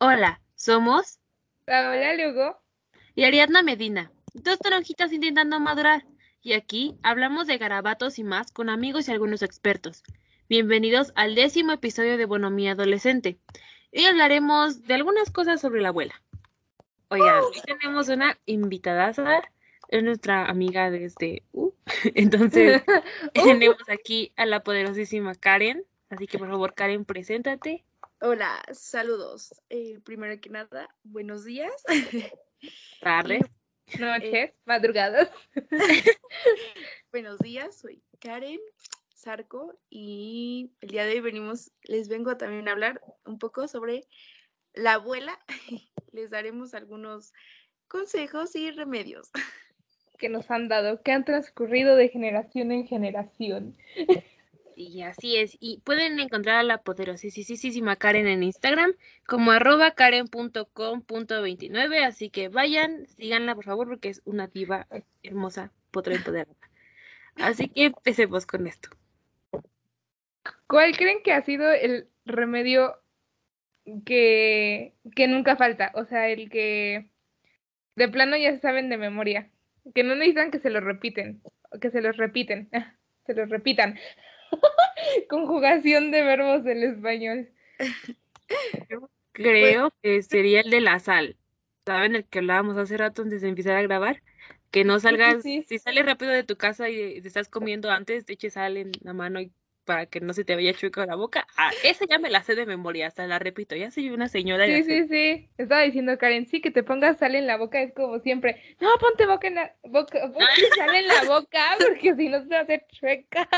Hola, somos Hola, Lugo. y Ariadna Medina, dos toronjitas intentando madurar. Y aquí hablamos de garabatos y más con amigos y algunos expertos. Bienvenidos al décimo episodio de Bonomía Adolescente. Hoy hablaremos de algunas cosas sobre la abuela. Oigan, hoy tenemos una invitada, es nuestra amiga desde U. Entonces, tenemos aquí a la poderosísima Karen. Así que por favor, Karen, preséntate. Hola, saludos. Eh, primero que nada, buenos días. Tarde. Noches, madrugadas. buenos días, soy Karen Zarco y el día de hoy venimos, les vengo también a hablar un poco sobre la abuela. Les daremos algunos consejos y remedios. Que nos han dado, que han transcurrido de generación en generación. Y así es. Y pueden encontrar a la poderosísima Karen en Instagram como arroba karen.com.29. Así que vayan, síganla por favor porque es una diva hermosa, potra empoderada. Así que empecemos con esto. ¿Cuál creen que ha sido el remedio que, que nunca falta? O sea, el que de plano ya se saben de memoria. Que no necesitan que se lo repiten. Que se los repiten. Se los repitan. Conjugación de verbos del español. Creo que sería el de la sal. ¿Saben el que hablábamos hace rato antes de empezar a grabar? Que no salgas, sí. si sales rápido de tu casa y te estás comiendo antes, te eches sal en la mano y para que no se te vaya chueco la boca. Ah, esa ya me la sé de memoria, hasta la repito. Ya soy una señora. Sí, sí, sí. Estaba diciendo Karen, sí, que te pongas sal en la boca es como siempre. No, ponte boca en la boca, ponte sal en la boca, porque si no se va a hacer chueca.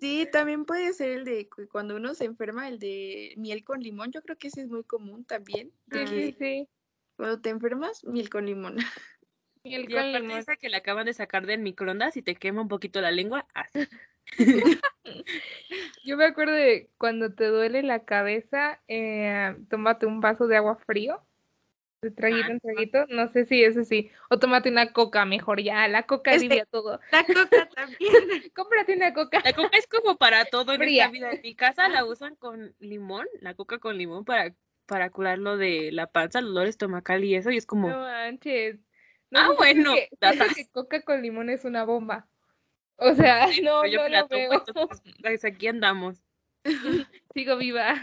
Sí, también puede ser el de cu- cuando uno se enferma, el de miel con limón. Yo creo que ese es muy común también. Sí, sí, sí. Cuando te enfermas, miel con limón. Y el Y con limón. esa que le acaban de sacar del microondas y te quema un poquito la lengua, así. Yo me acuerdo de cuando te duele la cabeza, eh, tómate un vaso de agua frío. De traguito Ah, en traguito. No sé si eso sí. O tómate una coca mejor ya. La coca Este- alivia todo. La coca también. Cómprate una coca. La coca es como para todo en esta vida. En mi casa la usan con limón, la coca con limón para, para curar lo de la panza, el dolor estomacal y eso, y es como, No manches. Ah, siento bueno, que- coca con limón es una bomba. O sea, no, yo no lo tomo, veo. entonces, pues, aquí andamos. Sigo viva.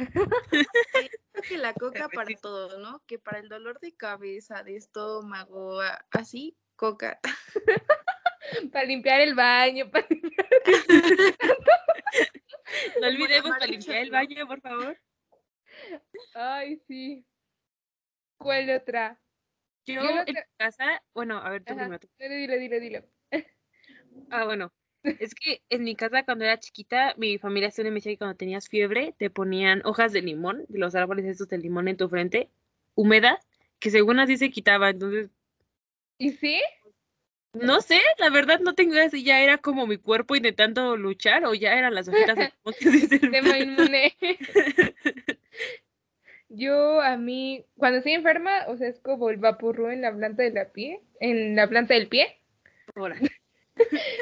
Creo que la coca para todo, ¿no? Que para el dolor de cabeza, de estómago, así, coca. para limpiar el baño. para limpiar- No olvidemos para limpiar el baño, por favor. Ay, sí. ¿Cuál otra? Yo en casa, bueno, a ver, tú. Dile, dile, dile, dile. Ah, bueno. Es que en mi casa cuando era chiquita, mi familia siempre me decía que cuando tenías fiebre te ponían hojas de limón, de los árboles estos de limón en tu frente, húmedas, que según así se quitaba. Entonces, ¿Y sí? no sé, la verdad no tengo idea si ya era como mi cuerpo intentando luchar o ya eran las hojitas de limón. Yo a mí, cuando estoy enferma, o sea, es como el vapurru en la planta de la pie, en la planta del pie. Ahora,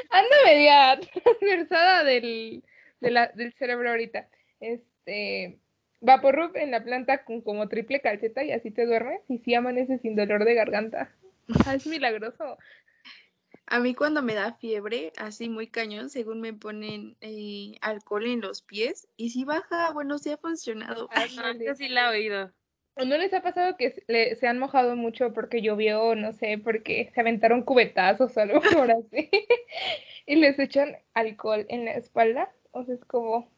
Ando media transversada del, de la- del cerebro ahorita. Este, Vaporrub en la planta con como triple calceta y así te duermes y sí amaneces sin dolor de garganta. Ah, es milagroso. A mí cuando me da fiebre, así muy cañón, según me ponen eh, alcohol en los pies, y si baja, bueno, sí ha funcionado. ah, esta sí la he oído. ¿O no les ha pasado que se- le- se han mojado mucho porque llovió, no sé, porque se aventaron cubetazos o algo por así? y les echan alcohol en la espalda. O sea, es como,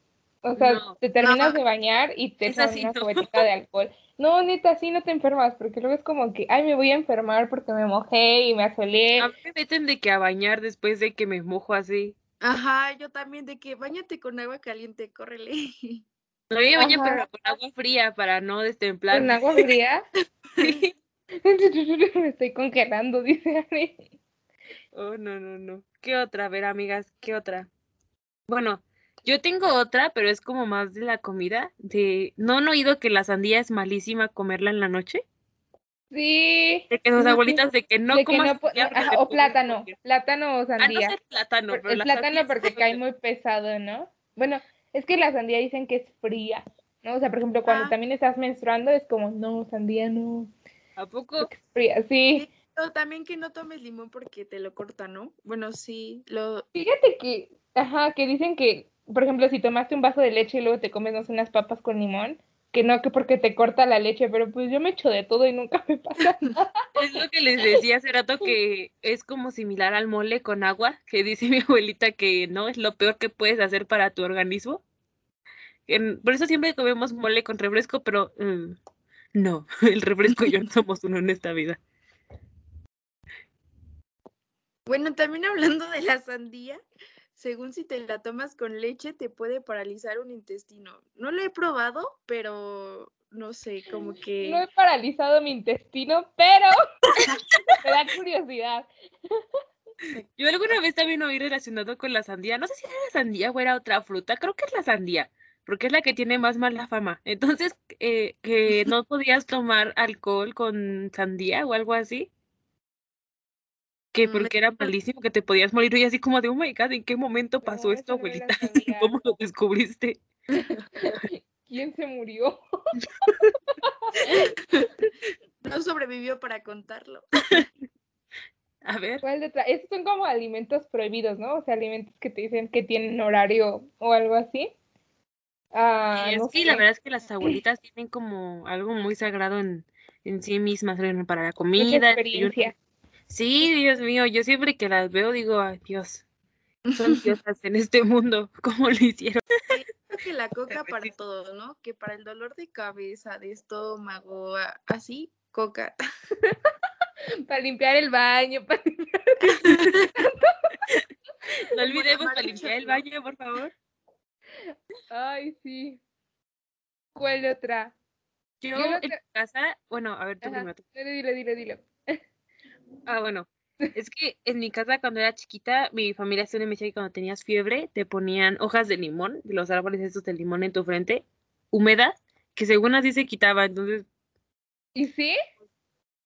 o sea, No. te terminas No. de bañar y te echan una cubetita de alcohol. No, neta, así no te enfermas, porque luego es como que, ay, me voy a enfermar porque me mojé y me asolé. A mí me meten de que a bañar después de que me mojo así. Ajá, yo también, de que bañate con agua caliente, córrele. Me bañan Ajá. pero con agua fría para no destemplar. Con agua fría. Sí. me estoy congelando, dice Ani. Oh, no, no, no. ¿Qué otra? A ver, amigas, ¿qué otra? Bueno, yo tengo otra, pero es como más de la comida. De, ¿no han oído que la sandía es malísima comerla en la noche? Sí. De que sus abuelitas de que no de que comas no sandía ajá, o plátano, plátano o Ah, no sandía. sé plátano, pero el porque cae muy pesado, ¿no? Bueno, es que la sandía dicen que es fría. ¿no? O sea, por ejemplo, cuando Ah. también estás menstruando es como, no, sandía no, ¿A poco? es fría, sí. Sí, o también que no tomes limón porque te lo corta, ¿no? Bueno, sí, lo... Fíjate que, ajá, que dicen que, por ejemplo, si tomaste un vaso de leche y luego te comes no sé, unas papas con limón, que no, que porque te corta la leche, pero pues yo me echo de todo y nunca me pasa nada. Es lo que les decía hace rato que es como similar al mole con agua, que dice mi abuelita que no es lo peor que puedes hacer para tu organismo. En- por eso siempre comemos mole con refresco, pero mm, no, el refresco y yo no somos uno en esta vida. Bueno, también hablando de la sandía, según si te la tomas con leche, te puede paralizar un intestino. No lo he probado, pero no sé, como que... No he paralizado mi intestino, pero me da curiosidad. Yo alguna vez también oí relacionado con la sandía, no sé si era la sandía o era otra fruta, creo que es la sandía, porque es la que tiene más mala fama. Entonces, eh, que no podías tomar alcohol con sandía o algo así. Que porque era malísimo, que te podías morir y así como de, oh my god, ¿en qué momento pasó No, esto, no abuelita? ¿Cómo lo descubriste? ¿Quién se murió? No sobrevivió para contarlo. A ver, ¿Cuál? Esos son como alimentos prohibidos, ¿no? O sea, alimentos que te dicen que tienen horario o algo así. Ah, y es no que la verdad es que las abuelitas tienen como algo muy sagrado en, en sí mismas, para la comida, el experiencia. Sí, Dios mío, yo siempre que las veo digo, ay Dios, son diosas en este mundo, ¿cómo lo hicieron? Creo que la coca para todo, ¿no? Que para el dolor de cabeza, de estómago, así, coca. Para limpiar el baño, para No olvidemos para limpiar el baño, por favor. Ay, sí. ¿Cuál otra? Yo Yo en casa, bueno, a ver tú Ajá. primero. Dile, dile, dile, dile. Ah, bueno, es que en mi casa cuando era chiquita, mi familia siempre me decía que cuando tenías fiebre te ponían hojas de limón, de los árboles estos de limón en tu frente, húmedas, que según así se quitaba, entonces ¿Y sí?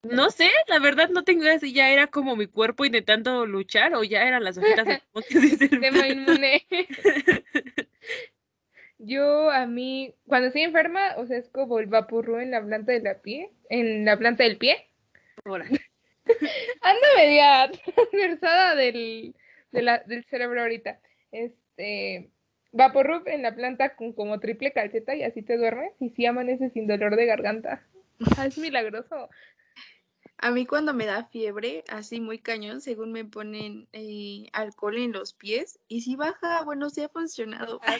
No sé, la verdad no tengo idea si ya era como mi cuerpo intentando luchar o ya eran las hojitas de limón que. Tema inmune. Yo a mí, cuando estoy enferma, o sea, es como el vapurru en la planta de la pie, en la planta del pie. Ahora, Ando media transversada del, de la- del cerebro ahorita. Este, Vaporub en la planta con como triple calceta y así te duermes y sí amaneces sin dolor de garganta. Es milagroso. A mí cuando me da fiebre, así muy cañón, según me ponen eh, alcohol en los pies, y si baja, bueno, sí ha funcionado. ah,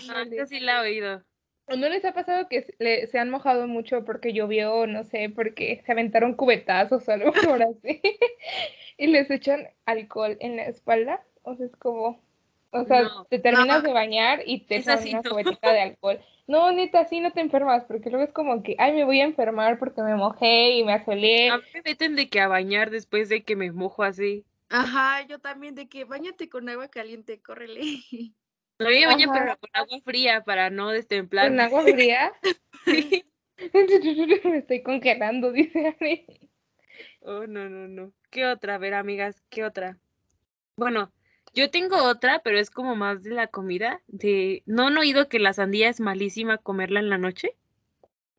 sí la he oído. ¿O no les ha pasado que se- le- se han mojado mucho porque llovió o no sé, porque se aventaron cubetazos o algo por así? y les echan alcohol en la espalda. O sea, es como, o sea, No. te terminas No. de bañar y te echan una no. cubetita de alcohol. No, neta, así no te enfermas, porque luego es como que, ay, me voy a enfermar porque me mojé y me asolé. A mí me meten de que a bañar después de que me mojo así. Ajá, yo también, de que bañate con agua caliente, córrele. No baño, Ajá. pero con agua fría para no Con destemplarme. agua fría. Sí. me estoy congelando, dice Ani. Oh, no, no, no. ¿Qué otra? A ver, amigas, ¿qué otra? Bueno, yo tengo otra, pero es como más de la comida. De... ¿No han oído que la sandía es malísima comerla en la noche?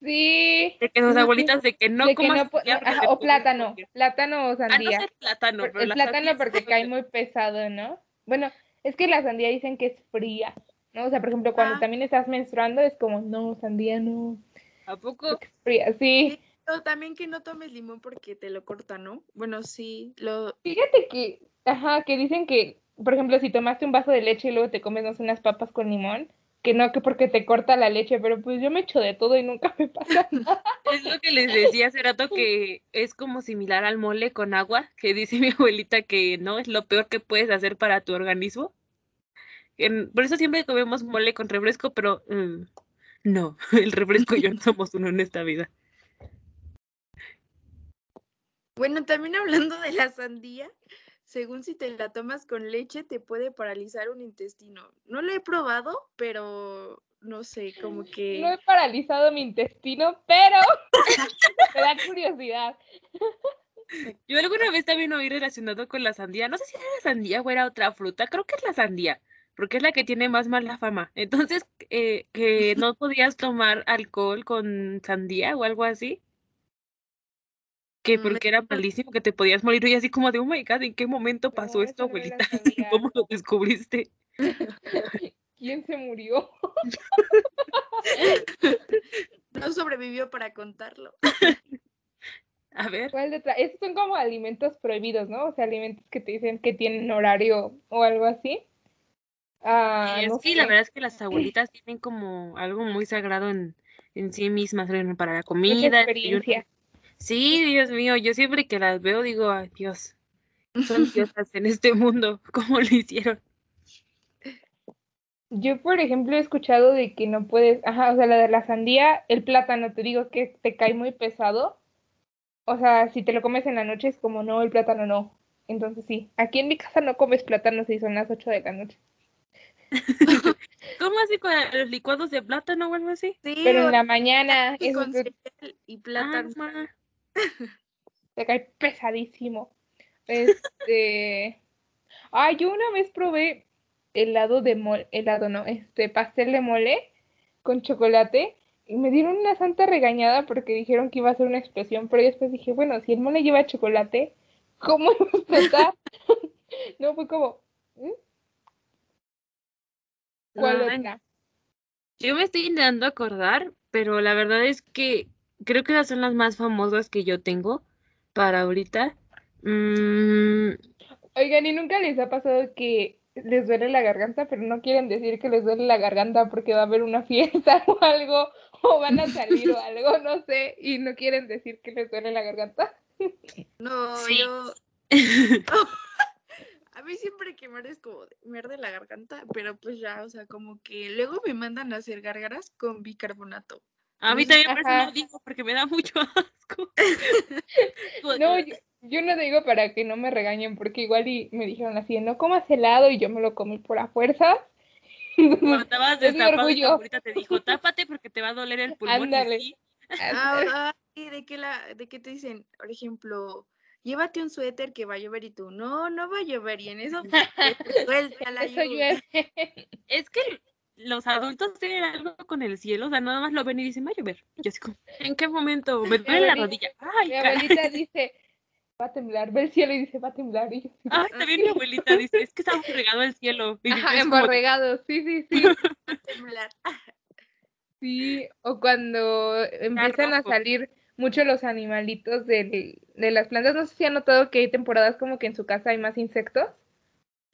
Sí. De que sus abuelitas de que no de que comas no sandía ajá, o plátano, plátano o Ah, no sandía. sé plátano, pero el plátano porque cae muy pesado, ¿no? Bueno, es que la sandía dicen que es fría, ¿no? O sea, por ejemplo, cuando Ah. también estás menstruando es como, no, sandía no, ¿A poco? es fría, sí. También que no tomes limón porque te lo corta, ¿no? Bueno, sí, lo... Fíjate que, ajá, que dicen que, por ejemplo, si tomaste un vaso de leche y luego te comes, no sé, unas papas con limón, que no, que porque te corta la leche, pero pues yo me echo de todo y nunca me pasa nada. Es lo que les decía hace rato que es como similar al mole con agua, que dice mi abuelita que no es lo peor que puedes hacer para tu organismo. En- por eso siempre comemos mole con refresco, pero mm, no, el refresco y yo no somos uno en esta vida. Bueno, también hablando de la sandía, según si te la tomas con leche, te puede paralizar un intestino. No lo he probado, pero no sé, como que... No he paralizado mi intestino, pero me da curiosidad. Yo alguna vez también oí relacionado con la sandía, no sé si era la sandía o era otra fruta, creo que es la sandía, porque es la que tiene más mala fama. Entonces, eh, que no podías tomar alcohol con sandía o algo así. Que Mm, porque era malísimo, que te podías morir. Y así como de, oh my god, ¿en qué momento pasó No, esto, no abuelita? ¿Cómo lo descubriste? ¿Quién se murió? No sobrevivió para contarlo. A ver. ¿Cuál de Esos son como alimentos prohibidos, ¿no? O sea, alimentos que te dicen que tienen horario o algo así. Ah, no que la verdad es que las abuelitas tienen como algo muy sagrado en, en sí mismas, para la comida. experiencia. Sí, Dios mío, yo siempre que las veo digo, ay Dios, son diosas en este mundo, ¿cómo lo hicieron? Yo, por ejemplo, he escuchado de que no puedes, ajá, o sea, la de la sandía, el plátano, te digo que te cae muy pesado. O sea, si te lo comes en la noche es como, no, el plátano no. Entonces sí, aquí en mi casa no comes plátano si son las 8 de la noche. ¿Cómo así con los licuados de plátano o algo así? Sí, Pero en la mañana y con cereal y Ah, plátano. Te cae pesadísimo. Este, ah, yo una vez probé helado de mole, helado no, este pastel de mole con chocolate y me dieron una santa regañada porque dijeron que iba a ser una explosión, pero yo después dije, bueno, si el mole lleva chocolate, ¿cómo iba a explotar? No, fue como, ¿mm? ¿cuál No, otra? Yo me estoy intentando acordar, pero la verdad es que creo que esas son las más famosas que yo tengo para ahorita. Mm, Oigan, ¿y nunca les ha pasado que les duele la garganta, pero no quieren decir que les duele la garganta porque va a haber una fiesta o algo, o van a salir o algo, no sé, y no quieren decir que les duele la garganta? No, Sí. yo. A mí siempre que me arde es como me arde la garganta, pero pues ya, o sea, como que luego me mandan a hacer gárgaras con bicarbonato. A mí también por eso ajá. no digo, porque me da mucho asco. No, yo, yo no digo para que no me regañen, porque igual y me dijeron así, no comas helado y yo me lo comí por a fuerza. Cuando estabas Es mi destapado y abuelita te dijo, tápate porque te va a doler el pulmón. Ándale. Ah, ¿de qué la, de qué te dicen? Por ejemplo, llévate un suéter que va a llover y tú, no, no va a llover y en eso suelta la lluvia. Es que los adultos tienen algo con el cielo, o sea, nada más lo ven y dicen, va a llover. Yo así como, ¿en qué momento? Me duele la rodilla. Ay, Mi caray. abuelita dice, va a temblar, ve el cielo y dice, va a temblar. Y yo, Ay, también mi abuelita dice, es que está regado el cielo. Y Ajá, como emborregado, sí, sí, sí. temblar. Sí, o cuando empiezan a salir mucho los animalitos del- de las plantas. No sé si han notado que hay temporadas como que en su casa hay más insectos.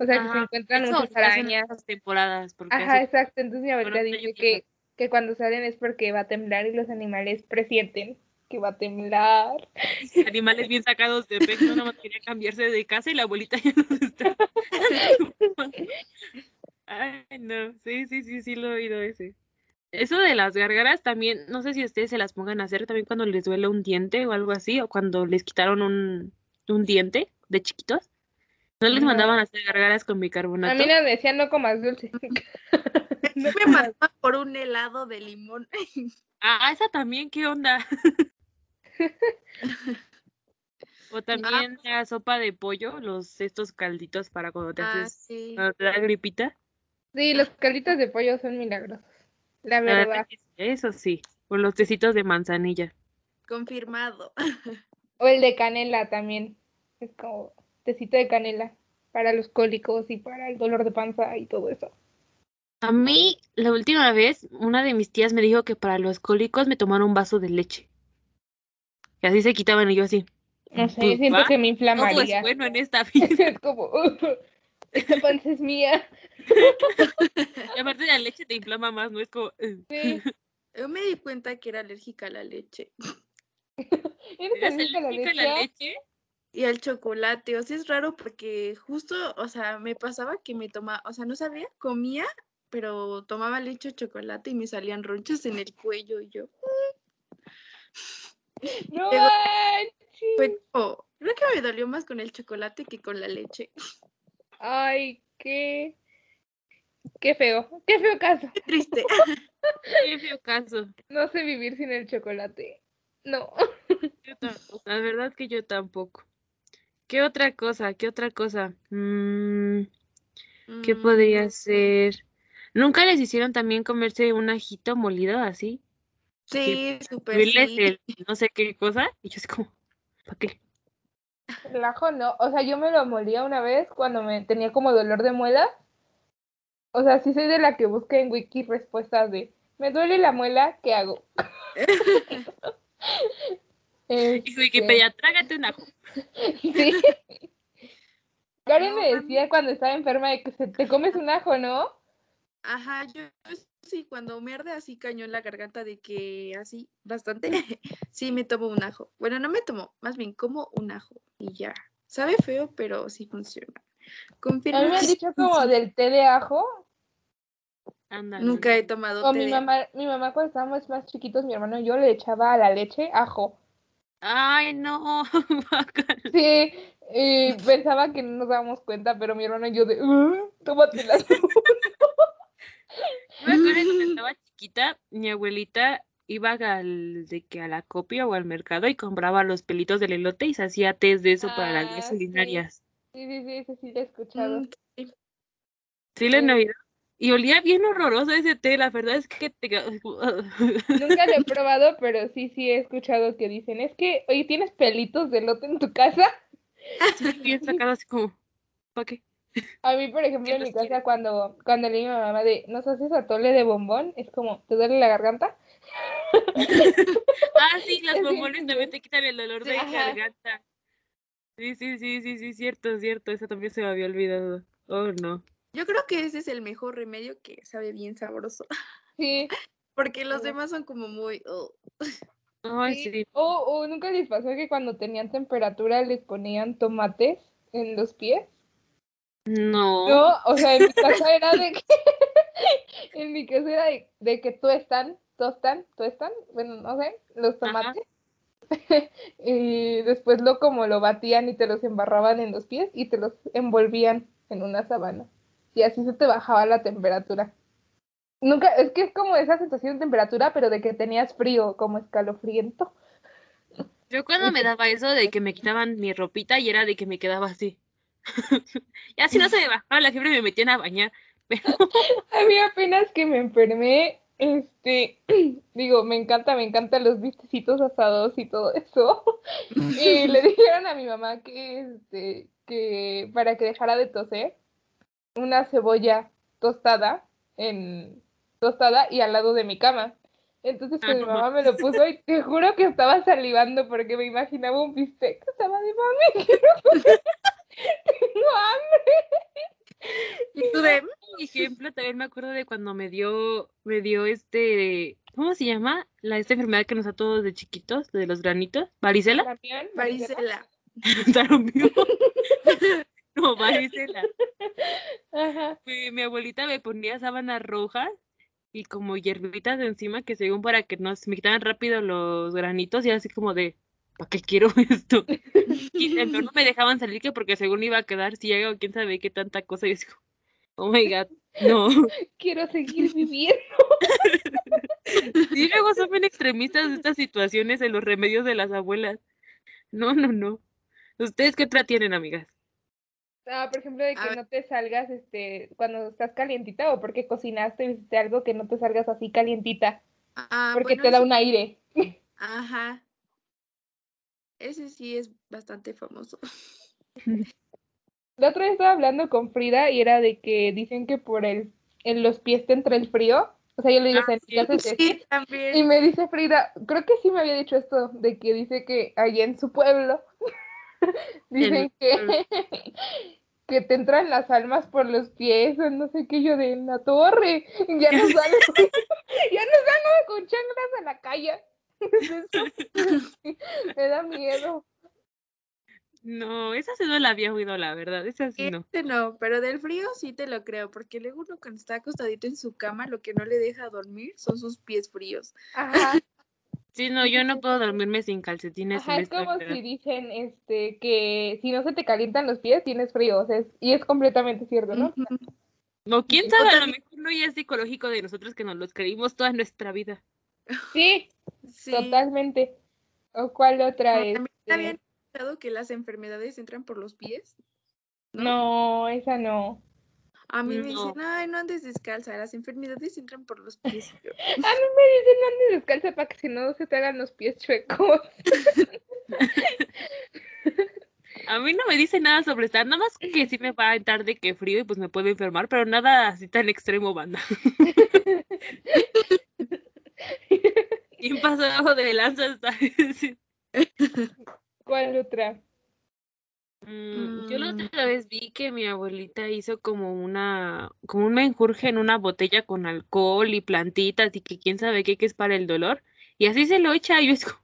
O sea, que se Ajá, encuentran eso muchas arañas. temporadas, porque Ajá, exacto. Entonces mi abuelita dice que, que cuando salen es porque va a temblar y los animales presienten que va a temblar. animales bien sacados de pecho, nada más quería cambiarse de casa y la abuelita ya nos está. Ay, no, sí, sí, sí, sí lo he oído ese. Eso de las gárgaras también, no sé si ustedes se las pongan a hacer también cuando les duele un diente o algo así, o cuando les quitaron un, un diente de chiquitos. ¿No les mandaban a hacer gárgaras con A bicarbonato? mí me decían no comas dulce. No Me mandaban por un helado de limón. Ah, esa también, ¿qué onda? O también la sopa de pollo, los estos calditos para cuando te Ah, haces sí. da gripita. Sí, los calditos de pollo son milagrosos. La La verdad eso sí, o los tecitos de manzanilla. Confirmado. O el de canela también. Es como tecito de canela para los cólicos y para el dolor de panza y todo eso. A mí, la última vez, una de mis tías me dijo que para los cólicos me tomara un vaso de leche. Y así se quitaban y yo así. No sé, Pues, siento va, que me Todo es inflamaría. bueno en esta vida. Es como, "Uh, esta panza es mía. Y aparte la leche te inflama más, ¿no? Es como... Sí. Yo me di cuenta que era alérgica a la leche ¿Eres ¿Eres alérgica a la alérgica a la leche? Y al chocolate. O sea, es raro porque justo, o sea, me pasaba que me tomaba, o sea, no sabía, comía, pero tomaba leche o chocolate y me salían ronchas en el cuello y yo. No. Fue como, creo que me dolió más con el chocolate que con la leche. Ay, qué. Qué feo. Qué feo caso. Qué triste. Qué feo caso. No sé vivir sin el chocolate. No. Yo tampoco. La verdad es que yo tampoco. ¿Qué otra cosa? ¿Qué otra cosa? Mm, ¿Qué podría Mm, ser? ¿Nunca les hicieron también comerse un ajito molido así? Sí, súper sí. el no sé qué cosa. Y yo así como, ¿para qué? El ajo no, o sea, yo me lo molía una vez cuando me tenía como dolor de muela. O sea, sí soy de la que busca en Wiki respuestas de, me duele la muela, ¿qué hago? Y Este, Wikipedia, trágate un ajo. Sí. Karen me a decía cuando estaba enferma de que se te comes un ajo, ¿no? Ajá, yo sí, cuando me arde así cañón la garganta de que así bastante, sí me tomo un ajo. Bueno, no me tomo, más bien como un ajo y ya. Sabe feo, pero sí funciona. A Confirmo mí me han dicho como funciona. del té de ajo. Nunca he tomado O té mi de- mamá, mi mamá cuando estábamos más chiquitos, mi hermano y yo le echaba a la leche ajo. Ay, no. Sí, y pensaba que no nos dábamos cuenta, pero mi hermano y yo de, "Uh, tómatela. Me acuerdo que cuando estaba chiquita, mi abuelita iba al, de que a la copia o al mercado y compraba los pelitos del elote y se hacía test de eso para las Ah, sí. urinarias. Sí, sí, sí, eso sí lo he escuchado. Mm, sí. ¿Sí Eh. Y olía bien horroroso ese té, la verdad es que te... Nunca lo he probado, pero sí, sí he escuchado que dicen, es que, oye, ¿tienes pelitos de lote en tu casa? Sí, bien sacado así como, ¿para qué? A mí, por ejemplo, ¿Quién en mi los casa, quiere? cuando, cuando le digo a mi mamá de, ¿nos haces atole de bombón? Es como, ¿te duele la garganta? Ah, sí, bien bombones también te quitan el dolor de Ajá. garganta. Sí, sí, sí, sí, sí, cierto, cierto, eso también se me había olvidado. Oh, no. Yo creo que ese es el mejor remedio que sabe bien sabroso. Sí, Porque los Sí. demás son como muy. oh. Ay, sí. sí. O, o nunca les pasó que cuando tenían temperatura les ponían tomates en los pies. No. No, o sea, en mi casa era de que, en mi casa era de, de que tuestan, tostan, tuestan, bueno, no sé, los tomates. y después lo como lo batían y te los embarraban en los pies y te los envolvían en una sábana. Y así se te bajaba la temperatura. Nunca, es que es como esa sensación de temperatura, pero de que tenías frío, como escalofriento. Yo cuando me daba eso de que me quitaban mi ropita y era de que me quedaba así. y así no se me bajaba la fiebre me metían a bañar. Pero A mí apenas que me enfermé, este, digo, me encanta, me encantan los vistecitos asados y todo eso. Y le dijeron a mi mamá que, este, que para que dejara de toser, una cebolla tostada en tostada y al lado de mi cama. Entonces pues mi mamá me lo puso y te juro que estaba salivando porque me imaginaba un bistec. Estaba de mami. Tengo hambre. Y tú de. por ejemplo, también me acuerdo de cuando me dio, me dio este, ¿cómo se llama? La esta enfermedad que nos da todos de chiquitos, de los granitos, varicela. Varicela. Varicela. No, varicela. Ajá. Mi, mi abuelita me ponía sábanas rojas y como hierbitas de encima que según para que no se me quitaran rápido los granitos y así como de, ¿para qué quiero esto? Y no, no me dejaban salir que porque según iba a quedar ciega o quién sabe qué tanta cosa y es como, oh my god, no. Quiero seguir viviendo. Sí, luego son bien extremistas de estas situaciones en los remedios de las abuelas. No, no, no. ¿Ustedes qué otra tienen, amigas? Ah, por ejemplo, de que no te salgas este cuando estás calientita o porque cocinaste y hiciste algo que no te salgas así calientita, Ah, porque bueno, te da un aire. Ajá. Ese sí es bastante famoso. La otra vez estaba hablando con Frida y era de que dicen que por el en los pies te entra el frío. O sea, yo le digo, Ah, sí. este. Y también. me dice Frida, creo que sí me había dicho esto, de que dice que allá en su pueblo dicen que, que te entran las almas por los pies o no sé qué yo de la torre. Ya no salgo, ya no salgo con chanclas a la calle. me da miedo. No, esa sí no la había oído, la verdad. Esa sí no. Este no, pero del frío sí te lo creo, porque luego uno cuando está acostadito en su cama, lo que no le deja dormir son sus pies fríos. Ajá, Sí, no, yo no puedo dormirme sin calcetines. ajá, es como si dicen este que si no se te calientan los pies tienes frío, o sea, es- y es completamente cierto, ¿no? Ujú. O quién sabe, a lo mejor no ya es psicológico de nosotros que nos los creímos toda nuestra vida. Sí, Sí. totalmente. ¿O cuál otra Como es? También habían escuchado que las enfermedades entran por los pies. No, esa no. A mí me dicen, ay, no andes descalza, las enfermedades entran por los pies. Yo, A mí me dicen no andes descalza para que si no se te hagan los pies chuecos. A mí no me dice nada sobre estar, nada más que sí me va a entrar de que frío y pues me puedo enfermar, pero nada así tan extremo, banda. ¿Quién pasó abajo de lanza? está? ¿Cuál otra? Mm, Yo la Mm. otra vez vi que mi abuelita hizo como una, como un menjurje en una botella con alcohol y plantitas y que quién sabe qué, que es para el dolor. Y así se lo echa y yo es como,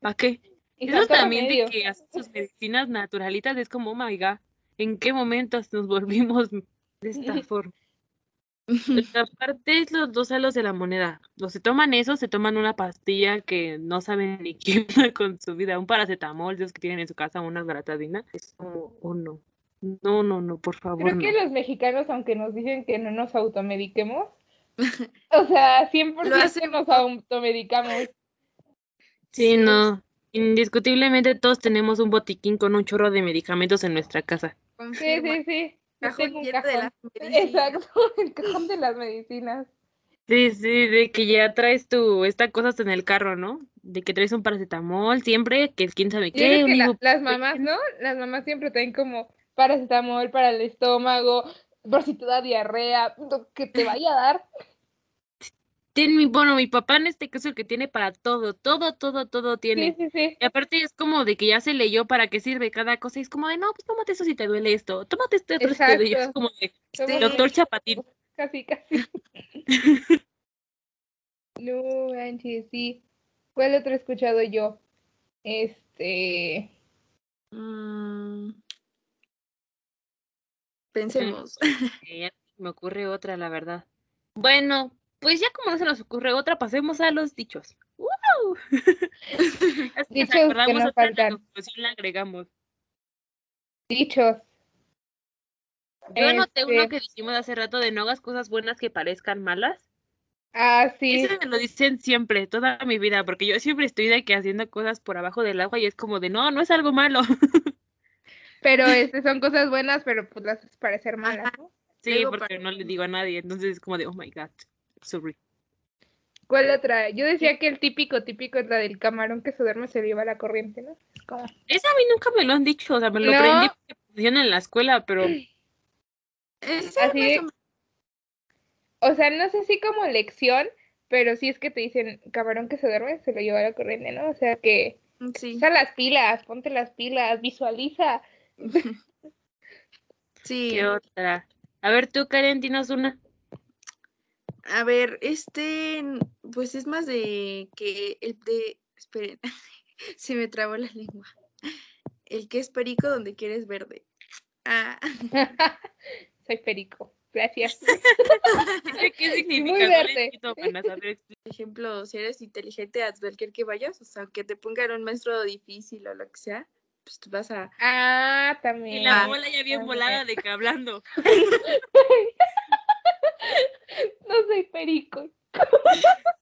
¿para qué? Y Eso también de que hacen sus medicinas naturalitas es como, oh my god, ¿en qué momentos nos volvimos de esta forma? Aparte es los dos salos de la moneda. O se toman eso, se toman una pastilla que no saben ni onda con su vida, un paracetamol, de esos que tienen en su casa, una gratadina. Es como, oh no. No, no, no, por favor, Creo no. que los mexicanos, aunque nos dicen que no nos automediquemos, o sea, 100% hacemos. nos automedicamos. Sí, no. Indiscutiblemente todos tenemos un botiquín con un chorro de medicamentos en nuestra casa. Sí, sí, sí. Cajón un de las medicinas. Exacto, el cajón de las medicinas. Sí, sí, de que ya traes tu, esta cosa hasta en el carro, ¿no? De que traes un paracetamol siempre, que quién sabe qué, que la- las mamás, ¿no? Las mamás siempre traen como paracetamol para el estómago, por si te da diarrea, lo que te vaya a dar. Tiene mi, bueno, mi papá en este caso el que tiene para todo, todo, todo, todo Sí, tiene. sí, sí. Y aparte es como de que ya se leyó para qué sirve cada cosa. y es como de, no, pues tómate esto si te duele esto, tómate este otro si te duele. Y es como de, Sí. doctor Chapatín. Casi, casi. No, manches, sí. ¿Cuál otro he escuchado yo? Este. Mm. Pensemos. Me ocurre otra, la verdad. Bueno, pues ya como no se nos ocurre otra, pasemos a los dichos. Así que Dichos que acordamos no otra, en la faltan. conclusión la agregamos. Dichos. Yo anoté uno Este. que dijimos hace rato de no hagas cosas buenas que parezcan malas. Ah, sí. Eso me lo dicen siempre, toda mi vida, porque yo siempre estoy de que haciendo cosas por abajo del agua y es como de no, no es algo malo. Pero este son cosas buenas, pero pues las parecer malas, ¿no? Sí, Luego porque no le digo a nadie, entonces es como de oh my god, sorry. ¿Cuál otra? Yo decía que el típico, típico es la del camarón que se duerme se le lleva la corriente, ¿no? Esa a mí nunca me lo han dicho, o sea, me lo No. aprendí en la escuela, pero Esa Así o sea, no sé si como lección, pero sí es que te dicen camarón que se duerme se lo lleva la corriente, ¿no? O sea que Sí, usa las pilas, ponte las pilas, visualiza. sí. ¿qué otra? A ver, tú, Karen, dinos una. A ver, este, pues es más de que el de, esperen, se me trabó la lengua. El que es perico donde quieres verde. Ah, Soy perico. Gracias. ¿Qué significa? Muy verde. por ejemplo, si eres inteligente a cualquier que vayas, o sea, aunque te pongan un maestro difícil o lo que sea, pues tú vas a... Ah, Y también. la bola ya bien también. volada de que hablando. No soy perico.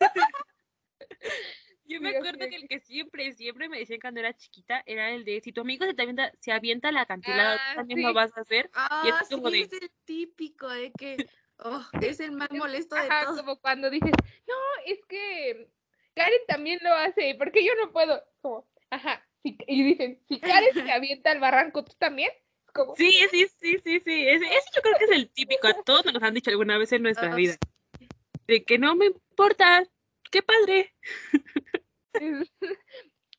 Yo me acuerdo que el que siempre, siempre me decían cuando era chiquita era el de si tu amigo se te avienta, se avienta la acantilada, Ah, tú también sí. lo vas a hacer. Ah, es como sí, de- es el típico de que, oh, es el más molesto de Ajá, todos. como cuando dices, no, es que Karen también lo hace, porque yo no puedo. Como, ajá. y dicen, si Karen se avienta al barranco, ¿tú también? Como, Sí, sí, sí, sí, sí. Ese, ese yo creo que es el típico. A todos nos lo han dicho alguna vez en nuestra Ah, vida. De que no me importa. Qué padre.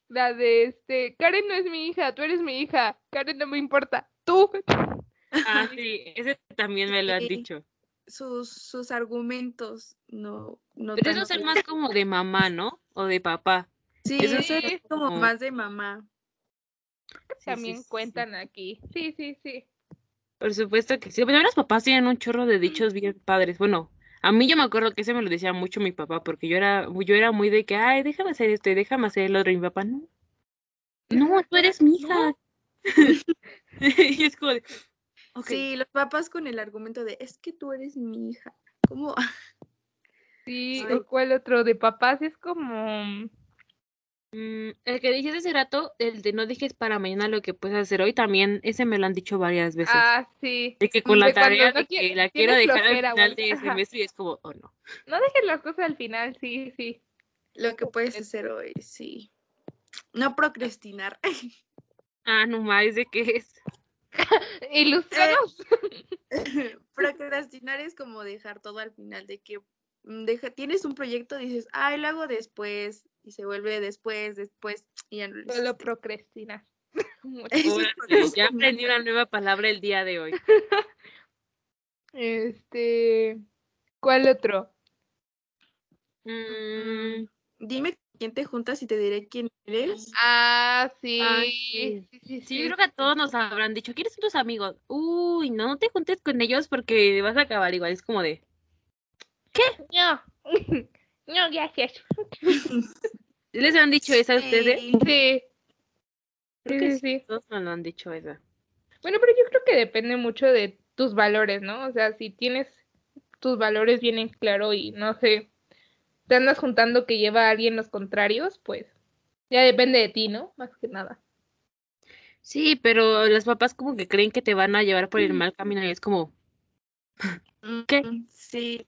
la de este, Karen no es mi hija, tú eres mi hija, Karen no me importa, tú. Ah, sí, ese también me lo han dicho. Sus, sus argumentos, no, no Pero eso es más como de mamá, ¿no? O de papá. Sí, eso es como como- más de mamá. También sí, sí. cuentan aquí. Sí, sí, sí. Por supuesto que sí. Pero los papás tienen un chorro de dichos bien padres. Bueno, a mí yo me acuerdo que ese me lo decía mucho mi papá, porque yo era, yo era muy de que, ay, déjame hacer esto y déjame hacer el otro. Y mi papá, no. No, tú eres mi hija. y es como de. Sí, los papás con el argumento de, es que tú eres mi hija. ¿Cómo? Sí, Ay. o cuál otro de papás es como Mm, el que dijiste hace rato, el de no dejes para mañana lo que puedes hacer hoy, también ese me lo han dicho varias veces. Ah, sí. de que con la de cuando tarea no de que la quiero dejar al flojera, final güey. de Ajá. semestre y es como, oh no. No dejes las cosas al final, sí, sí. Lo que puedes hacer hoy, sí. No procrastinar. Ah, no más, ¿de qué es? Ilustrados. procrastinar es como dejar todo al final, de que mm, deja, tienes un proyecto, dices, ay, lo hago después, y se vuelve después, después, y ya no lo Solo procrastinar. Ya aprendí una nueva palabra el día de hoy. Este. ¿Cuál otro? Mm, Dime quién te juntas y te diré quién eres. Ah, sí. Ay, sí, sí, sí, Sí, yo creo que a todos nos habrán dicho, ¿quiénes son tus amigos? Uy, no, no te juntes con ellos porque vas a acabar igual. Es como de, No. No, gracias. ¿les han dicho eso a ustedes? Sí. Sí. Creo Sí, que sí, sí. Todos nos lo han dicho eso. Bueno, pero yo creo que depende mucho de tus valores, ¿no? O sea, si tienes tus valores bien en claro y no sé, te andas juntando que lleva a alguien los contrarios, pues ya depende de ti, ¿no? Más que nada. Sí, pero los papás como que creen que te van a llevar por el mal camino y es como, ¿Qué? Sí.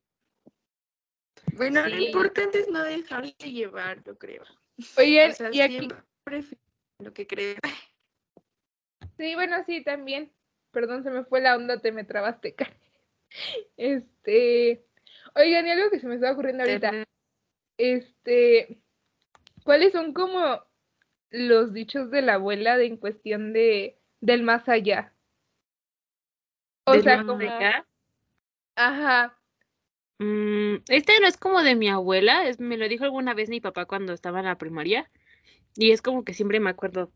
Bueno, lo importante es no dejarse llevar, yo creo. Oigan, O sea, y aquí, lo que creo. sí, bueno, sí, también. Perdón, se me fue la onda, te me trabaste, Karen. Este, oigan, y algo que se me está ocurriendo ahorita. Este, ¿cuáles son como los dichos de la abuela de en cuestión de del más allá? O sea, como, allá. ajá, Mm, este no es como de mi abuela, es, me lo dijo alguna vez mi papá cuando estaba en la primaria y es como que siempre me acuerdo.